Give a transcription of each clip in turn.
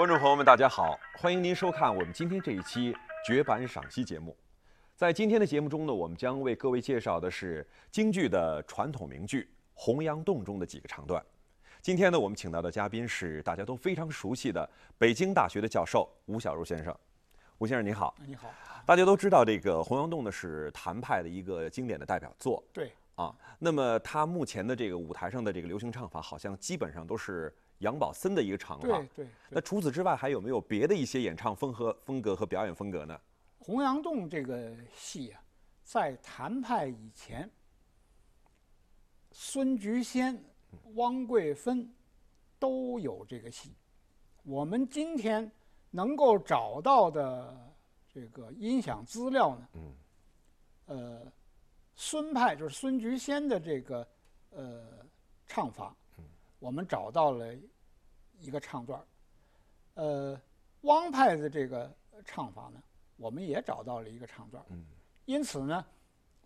观众朋友们，大家好，欢迎您收看我们今天这一期绝版赏析节目。在今天的节目中呢，我们将为各位介绍的是京剧的传统名剧《洪阳洞》中的几个唱段。今天呢，我们请到的嘉宾是大家都非常熟悉的北京大学的教授吴小如先生。吴先生你好，你好，大家都知道这个《洪阳洞》呢是谭派的一个经典的代表作对，啊。那么他目前的这个舞台上的这个流行唱法，好像基本上都是杨宝森的一个唱法。对对那，除此之外，还有没有别的一些演唱风和风格和表演风格呢？《洪阳洞》这个戏啊，在谭派以前，孙菊仙、汪桂芬都有这个戏。我们今天能够找到的这个音响资料呢，嗯，呃，孙派就是孙菊仙的这个呃唱法，我们找到了一个唱段儿，呃，汪派的这个唱法呢，我们也找到了一个唱段因此呢，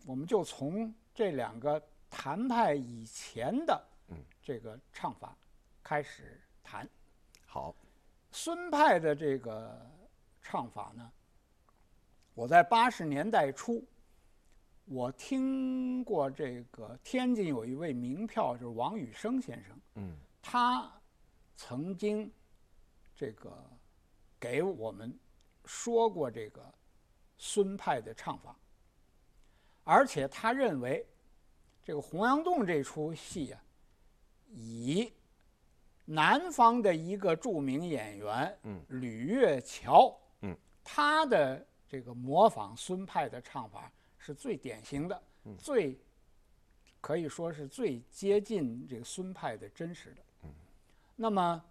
我们就从这两个谭派以前的嗯这个唱法开始谈。好，孙派的这个唱法呢，我在八十年代初，我听过这个天津有一位名票，就是王雨生先生，嗯。他曾经这个给我们说过这个孙派的唱法，而且他认为这个《洪阳洞》这出戏啊，以南方的一个著名演员，嗯吕月桥，嗯，他的这个模仿孙派的唱法是最典型的，嗯最可以说是最接近这个孙派的真实的。嗯那么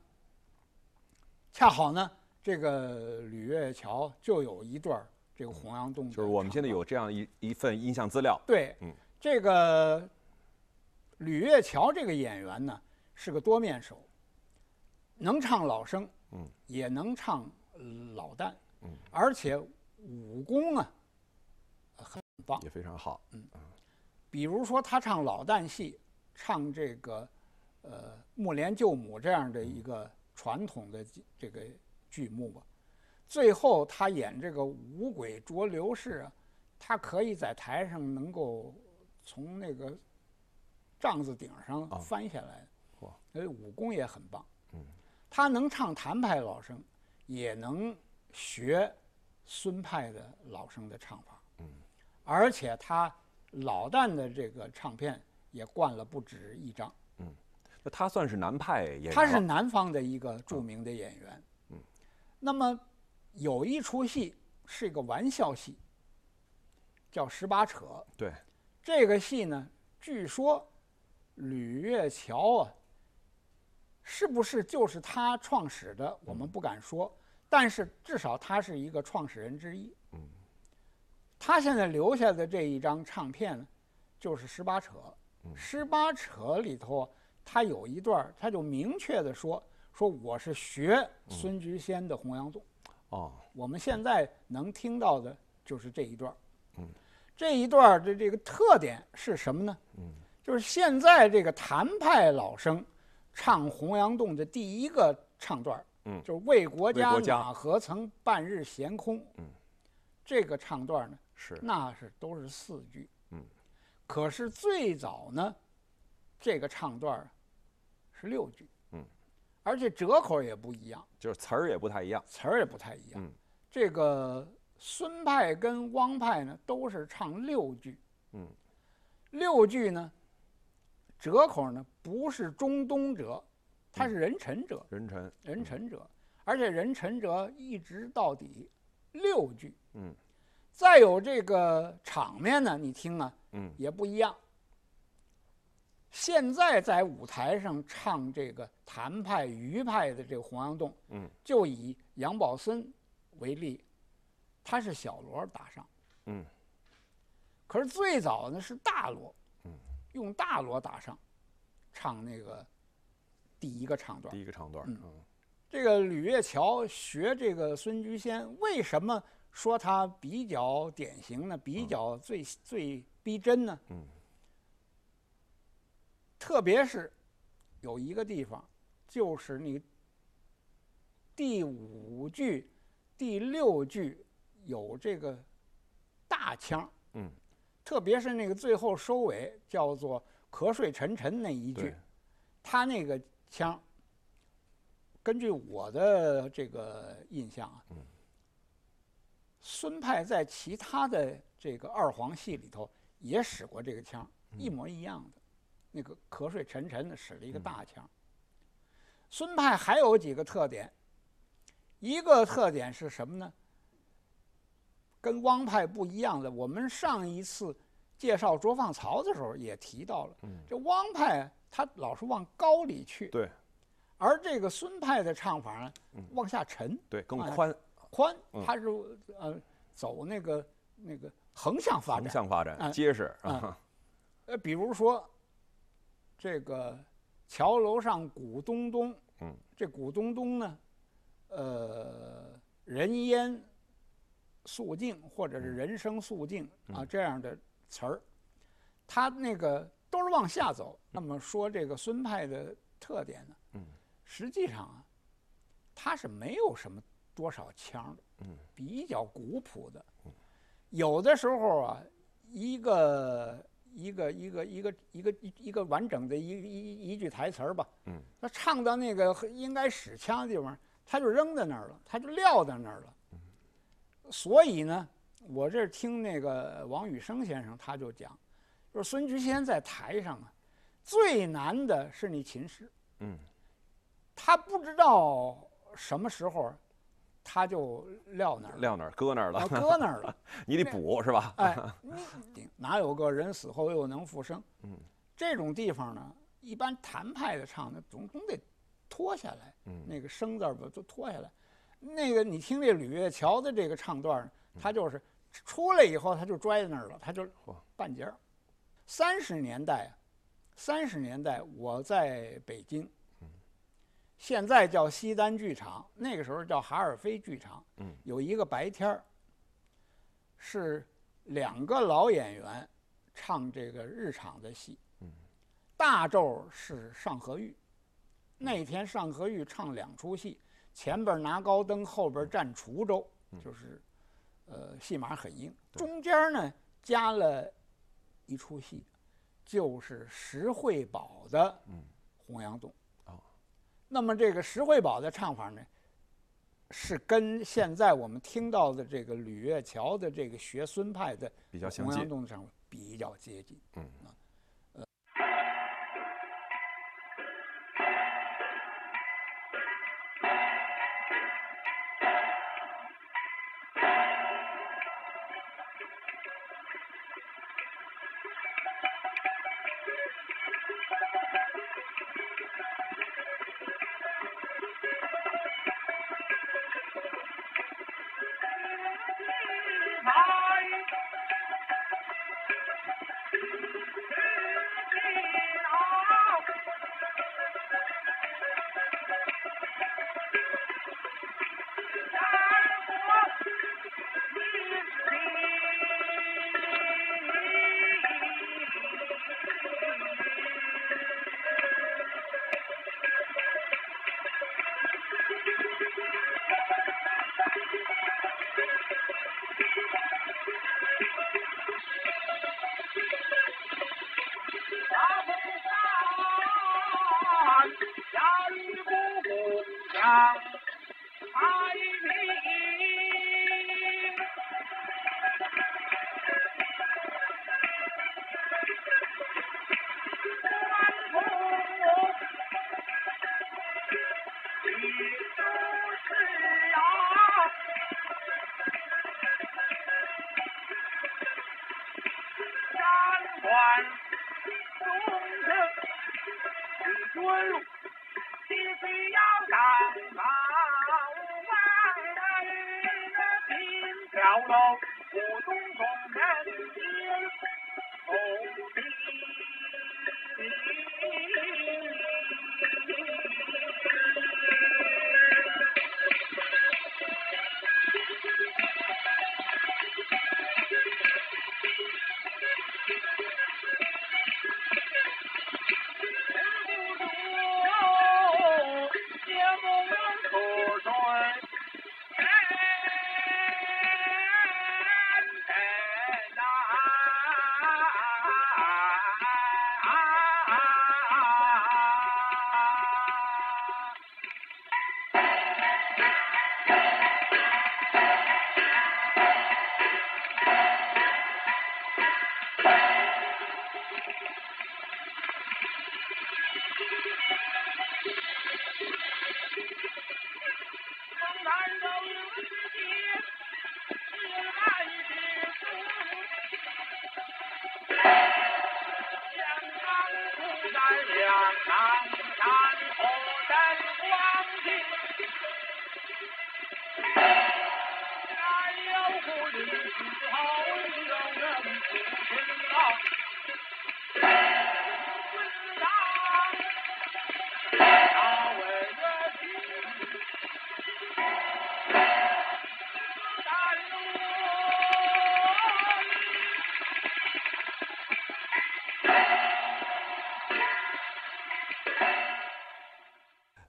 恰好呢，这个吕月桥就有一段儿这个《洪阳洞》就是我们现在有这样一一份音像资料。对，嗯这个吕月桥这个演员呢是个多面手，能唱老生，嗯，也能唱呃老旦，嗯，而且武功啊很棒。也非常好。嗯比如说他唱老旦戏，唱这个呃木莲救母这样的一个传统的这这个剧目吧，最后他演这个五鬼捉刘氏啊，他可以在台上能够从那个帐子顶上啊翻下来，哇，所以武功也很棒。嗯，他能唱谭派老生，也能学孙派的老生的唱法。嗯，而且他老旦的这个唱片也灌了不止一张。那他算是南派演员。他是南方的一个著名的演员。嗯，那么有一出戏是一个玩笑戏，叫《十八扯》。对，这个戏呢，据说吕月桥啊，是不是就是他创始的？我们不敢说，但是至少他是一个创始人之一。嗯，他现在留下的这一张唱片呢，就是《十八扯》。《十八扯》里头，他有一段儿，他就明确的说：“说我是学孙菊仙的《洪阳洞》。哦，我们现在能听到的就是这一段儿。嗯，这一段儿的这个特点是什么呢？嗯，就是现在这个谭派老生唱《洪阳洞》的第一个唱段儿，嗯就是为国家为国家哪何曾半日闲空。嗯，这个唱段呢，是。那是都是四句。嗯，可是最早呢，这个唱段儿是六句。嗯，而且折口也不一样。就是词儿也不太一样。词儿也不太一样。嗯这个孙派跟汪派呢都是唱六句，嗯，六句呢折口呢不是中东折，它是人臣折，人臣。人臣折，而且人臣折一直到底六句。嗯再有这个场面呢，你听啊嗯也不一样。现在在舞台上唱这个谭派、余派的这个《洪阳洞》，嗯就以杨宝森为例，他是小锣打上，嗯可是最早呢是大锣，嗯，用大锣打上，唱那个第一个唱段第。一个唱段。嗯嗯这个吕月桥学这个孙菊仙，为什么说他比较典型呢？比较最、最逼真呢？嗯特别是有一个地方，就是你第五句、第六句有这个大腔，嗯，特别是那个最后收尾叫做“瞌睡沉沉”那一句，他那个腔，根据我的这个印象啊，嗯孙派在其他的这个二黄戏里头也使过这个腔，嗯一模一样的，那个瞌睡沉沉的使了一嗯个大腔。孙派还有几个特点，一个特点是什么呢？跟汪派不一样的，我们上一次介绍卓放曹的时候也提到了，嗯这汪派他老是往高里去，对而这个孙派的唱法呢，嗯往下沉对，更哎宽，宽嗯，他是呃走那个那个横向发展横。向发展，哎结实哎啊，呃，比如说这个桥楼上鼓咚咚，嗯，这鼓咚咚呢，呃，人烟肃静或者是人声肃静啊嗯。这样的词儿，他那个都是往下走。那么说这个孙派的特点呢，嗯，实际上啊，他是没有什么多少腔的，嗯，比较古朴的，有的时候啊，一个一个一个一个一个一一个完整的一一一句台词儿吧，嗯，他唱到那个应该使枪的地方，他就扔在那儿了，他就撂在那儿了。所以呢，我这儿听那个王宇生先生他就讲，就是孙菊仙在台上啊，最难的是你琴师，嗯，他不知道什么时候，他就撂那儿了，撂那儿搁那儿啊了，搁那儿了。你得补是吧？哎，你哪有个人死后又能复生？嗯，这种地方呢，一般谭派的唱的总总得脱下来，嗯那个生字儿吧，都脱下来。那个你听这吕月桥的这个唱段儿，他就是出来以后他就拽在那儿了，他就半截儿。三十年代啊，三十年代我在北京，现在叫西单剧场，那个时候叫哈尔飞剧场。嗯，有一个白天儿，是两个老演员唱这个日场的戏。嗯，大昼是尚和玉，那天尚和玉唱两出戏，前边拿高灯，后边站滁州，就是，呃，戏码很硬。中间呢加了一出戏，就是石惠宝的《洪阳洞》。哦，那么这个石惠宝的唱法呢，是跟现在我们听到的这个吕月桥的这个学孙派的《比较相洪阳近，洞》的唱法比较接近。嗯三关。中正，你准路，必须要上高万人心跳楼，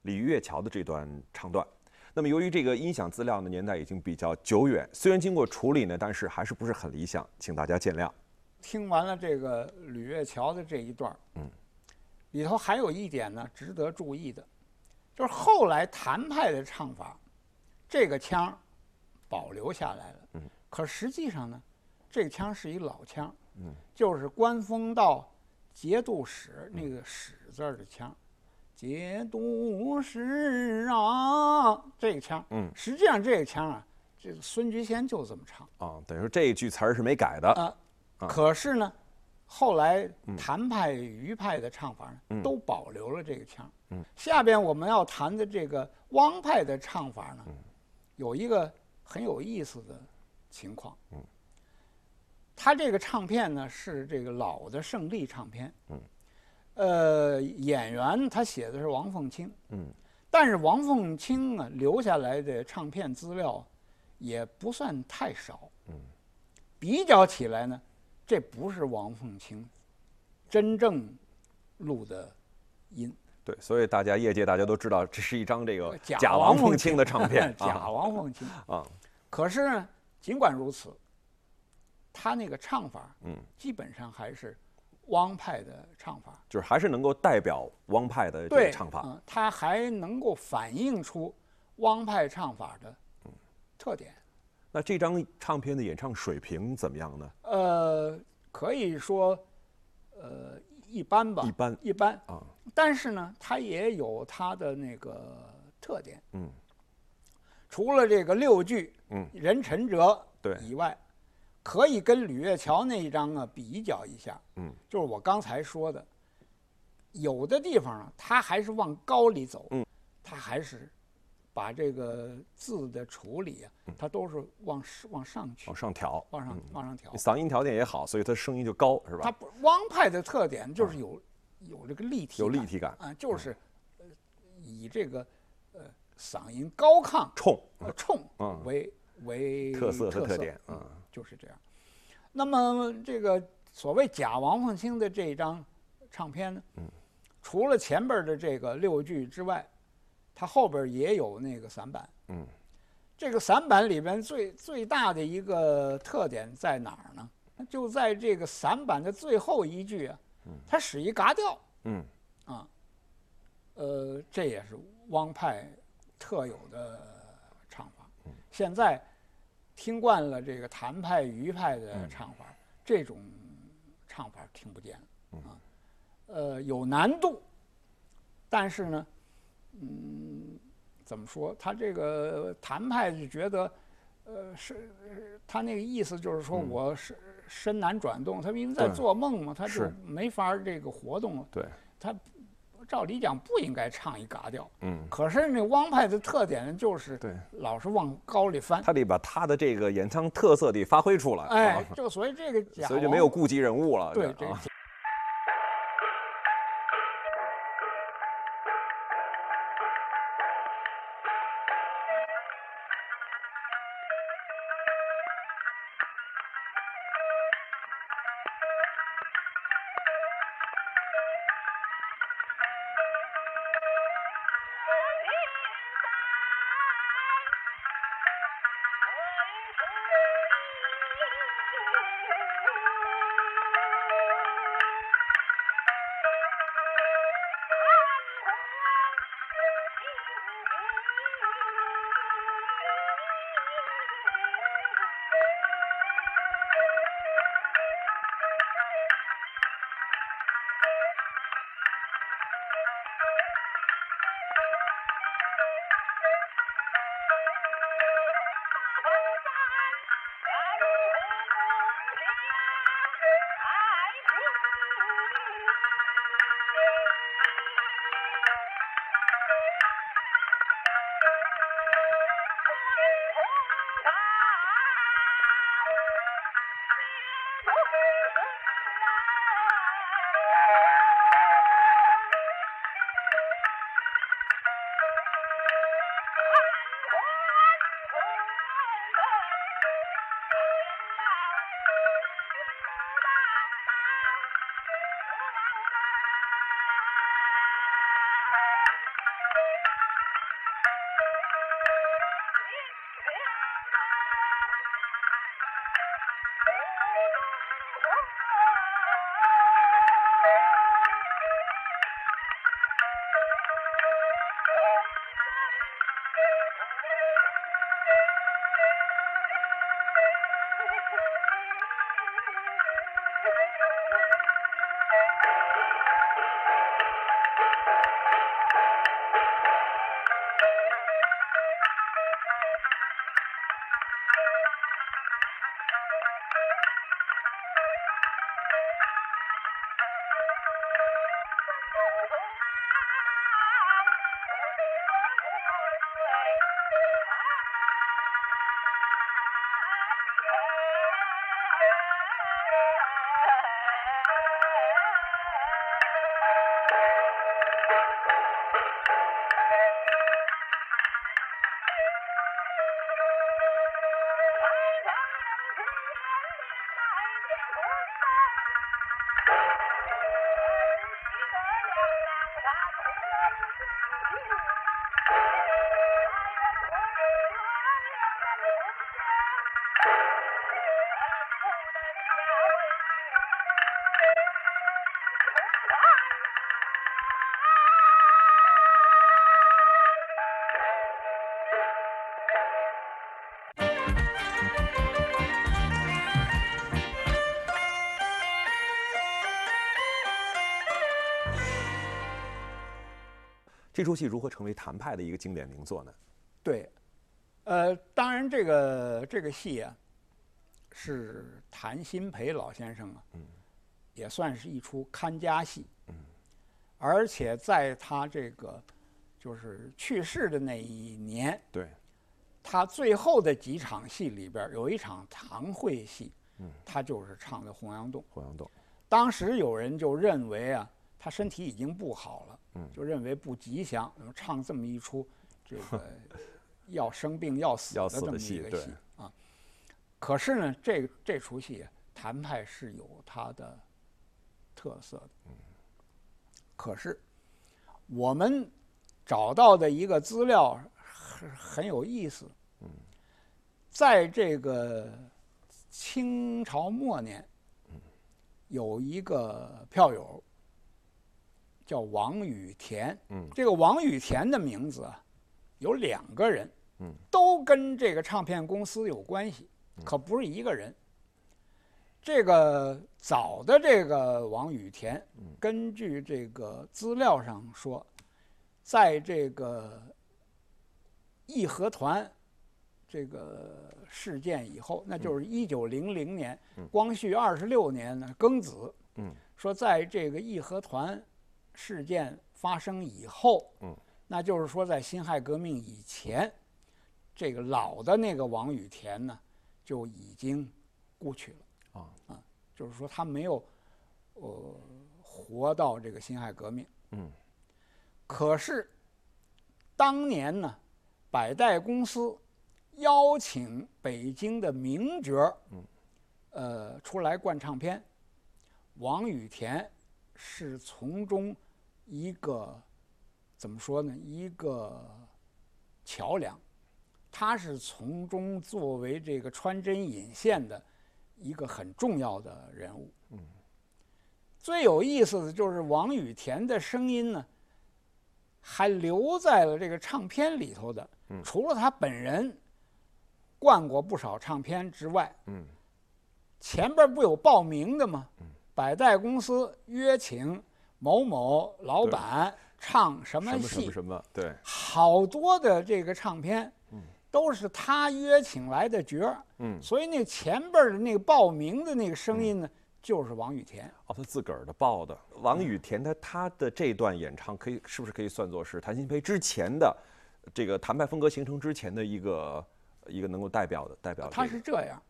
李月桥的这段唱段。那么，由于这个音响资料呢年代已经比较久远，虽然经过处理呢，但是还是不是很理想，请大家见谅。听完了这个吕月桥的这一段嗯，里头还有一点呢值得注意的，就是后来谭派的唱法，这个腔保留下来了。嗯，可实际上呢，这个腔是一老腔，嗯，就是官风到节度使那个使字儿的腔，节度使啊，这个腔，嗯实际上这个腔啊，这个孙菊仙就这么唱。啊，等于说这一句词儿是没改的。啊，可是呢，后来嗯谭派、余派的唱法呢，嗯都保留了这个腔。嗯，下边我们要谈的这个汪派的唱法呢，嗯有一个很有意思的情况。嗯，他这个唱片呢是这个老的胜利唱片。嗯，呃，演员他写的是王凤清。嗯。但是王凤清啊留下来的唱片资料也不算太少。嗯，比较起来呢，这不是王凤清真正录的音，对，所以大家业界大家都知道，这是一张这个假假王凤清的唱片假啊。王凤清。啊，可是呢，尽管如此，他那个唱法嗯，基本上还是汪派的唱法。就是还是能够代表汪派的这，个唱法。嗯，它还能够反映出汪派唱法的特点。那这张唱片的演唱水平怎么样呢？呃，可以说，呃，一般吧，一般一般。啊，但是呢，它也有它的那个特点。嗯，除了这个六句，嗯任晨哲对以外，可以跟吕月桥那一张啊比较一下。嗯，就是我刚才说的，有的地方啊，他还是往高里走。嗯，它还是把这个字的处理啊，他都是往往上去嗯往，上调，往上嗯。往上调。嗓音条件也好，所以他声音就高，是吧？他不汪派的特点就是有有这个立体，有立体感，啊，就是呃以这个呃嗓音高亢冲，呃冲嗯。为为特色和特特点嗯。嗯就是这样。那么这个所谓假王凤卿的这张唱片呢，嗯除了前边的这个六句之外，它后边也有那个散板。嗯这个散板里边最最大的一个特点在哪儿呢？就在这个散板的最后一句啊，它使一嘎调嗯啊，呃，这也是汪派特有的唱法。现在听惯了这个谭派、余派的唱法，这种唱法听不见了啊，呃，有难度，但是呢，嗯，怎么说？他这个谭派就觉得，呃，是他那个意思就是说我是身难转动，他因为在做梦嘛，他就是没法这个活动了。对，他照理讲不应该唱一嘎调，嗯，可是那汪派的特点，就是对，老是往高里翻。他得把他的这个演唱特色得发挥出来，哎啊，就所以这个所以就没有顾及人物了，对这 这出戏如何成为谭派的一个经典名作呢？对，呃，当然这个这个戏啊，是谭鑫培老先生啊，也算是一出看家戏，而且在他这个就是去世的那一年，对，他最后的几场戏里边有一场堂会戏，他就是唱的《洪阳洞》。洪阳洞，当时有人就认为啊，他身体已经不好了，就认为不吉祥，那么唱这么一出这个 要生病要死的这么一个戏啊。可是呢，这这出戏啊谭派是有它的特色的。可是我们找到的一个资料很很有意思。在这个清朝末年，有一个票友叫王雨田。嗯。这个王雨田的名字啊，有两个人，嗯，都跟这个唱片公司有关系，可不是一个人。这个早的这个王雨田，根据这个资料上说，在这个义和团这个事件以后，那就是一九零零年，光绪二十六年呢庚子，嗯，说在这个义和团事件发生以后，嗯，那就是说在辛亥革命以前，这个老的那个王雨田呢就已经故去了。啊就是说他没有，呃，活到这个辛亥革命。嗯。可是，当年呢，百代公司邀请北京的名角儿，嗯，呃，出来灌唱片，王雨田是从中一个怎么说呢？一个桥梁，他是从中作为这个穿针引线的一个很重要的人物。嗯，最有意思的就是王雨田的声音呢，还留在了这个唱片里头的。嗯除了他本人灌过不少唱片之外，嗯前边不有报名的吗？百代公司约请某某老板唱什么什么什戏么，什么，对，好多的这个唱片，都是他约请来的角儿，嗯。所以那前边儿的那个报名的那个声音呢，就是王雨田。哦，他自个儿的报的。王雨田他他的这段演唱，可以是不是可以算作是谭鑫培之前的这个谭派风格形成之前的一个一个能够代表的代表、他是这样，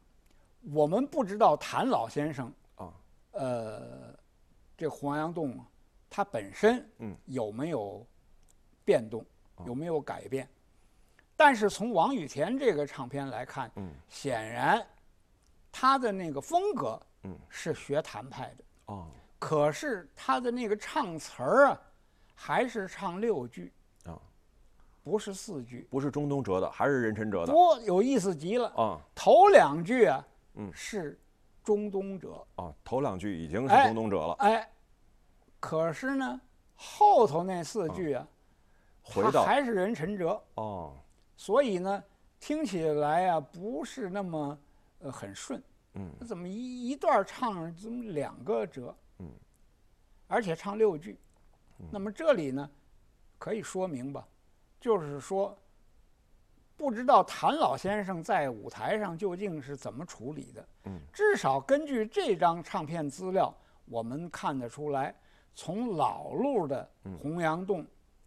我们不知道谭老先生啊，呃，这黄杨洞啊，它本身嗯有没有变动，有没有改变？但是从王雨田这个唱片来看，嗯显然他的那个风格嗯是学谭派的，哦可是他的那个唱词儿啊，还是唱六句，啊，不是四句。不是中东哲的，还是任晨哲的多有意思极了！啊头两句啊，嗯是中东哲，啊，头两句已经是哎中东哲了，哎，可是呢，后头那四句啊，它回到还是人陈哲，哦所以呢，听起来啊不是那么呃很顺。嗯怎么一一段唱怎么两个折？嗯，而且唱六句。那么这里呢，可以说明吧，就是说，不知道谭老先生在舞台上究竟是怎么处理的。嗯，至少根据这张唱片资料，我们看得出来，从老路的《洪阳洞》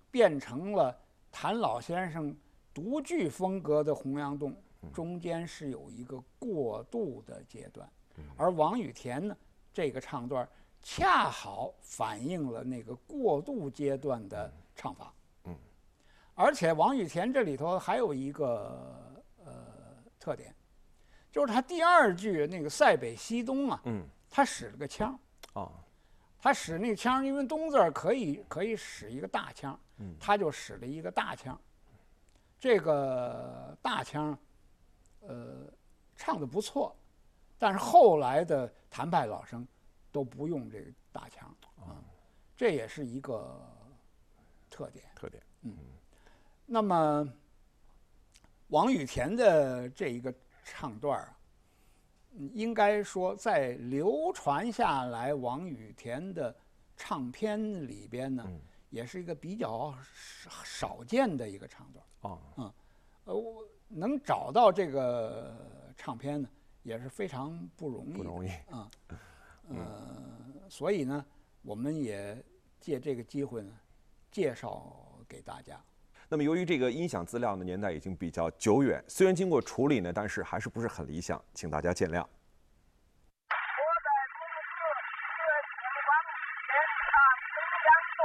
变成了谭老先生独具风格的《洪阳洞》，中间是有一个过渡的阶段，而王雨田呢，这个唱段恰好反映了那个过渡阶段的唱法。嗯，而且王雨田这里头还有一个呃特点，就是他第二句那个塞北西东啊，嗯。他使了个腔，啊他使那腔儿，因为东字儿可以可以使一个大腔，他就使了一个大腔。这个大腔，呃，唱的不错，但是后来的谭派老生都不用这个大腔啊，这也是一个特点。特点。嗯那么，王羽田的这一个唱段儿啊，嗯应该说在流传下来王羽田的唱片里边呢，也是一个比较少少见的一个唱段儿。哦，呃，我能找到这个唱片呢，也是非常不容易的。不容易。啊，呃，所以呢，我们也借这个机会呢，介绍给大家。那么由于这个音响资料呢年代已经比较久远，虽然经过处理呢，但是还是不是很理想，请大家见谅。我在公司和喜欢天上中央中。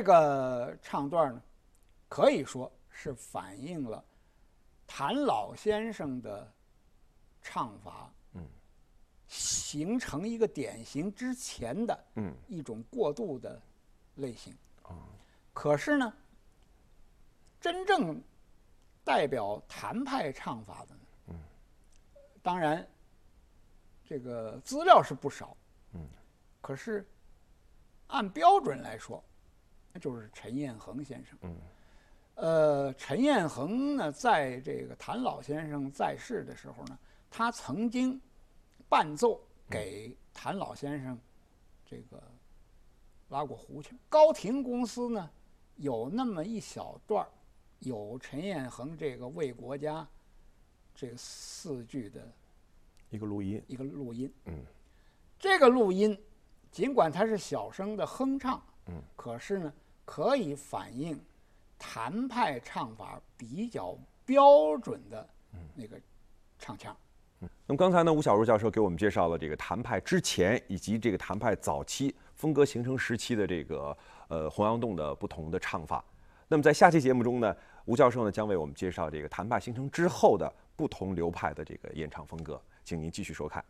这个唱段呢，可以说是反映了谭老先生的唱法，嗯，形成一个典型之前的嗯一种过渡的类型。哦可是呢，真正代表谭派唱法的呢，嗯，当然这个资料是不少，嗯，可是按标准来说，那就是陈彦衡先生。嗯，呃，陈彦衡呢，在这个谭老先生在世的时候呢，他曾经伴奏给谭老先生这个拉过胡琴。高亭公司呢，有那么一小段儿，有陈彦衡这个为国家这四句的一个录音，一个录音。嗯，这个录音尽管它是小声的哼唱，嗯，可是呢，可以反映谭派唱法比较标准的那个唱腔。嗯那么刚才呢，吴小如教授给我们介绍了这个谭派之前以及这个谭派早期风格形成时期的这个呃洪阳洞的不同的唱法。那么在下期节目中呢，吴教授呢将为我们介绍这个谭派形成之后的不同流派的这个演唱风格，请您继续收看。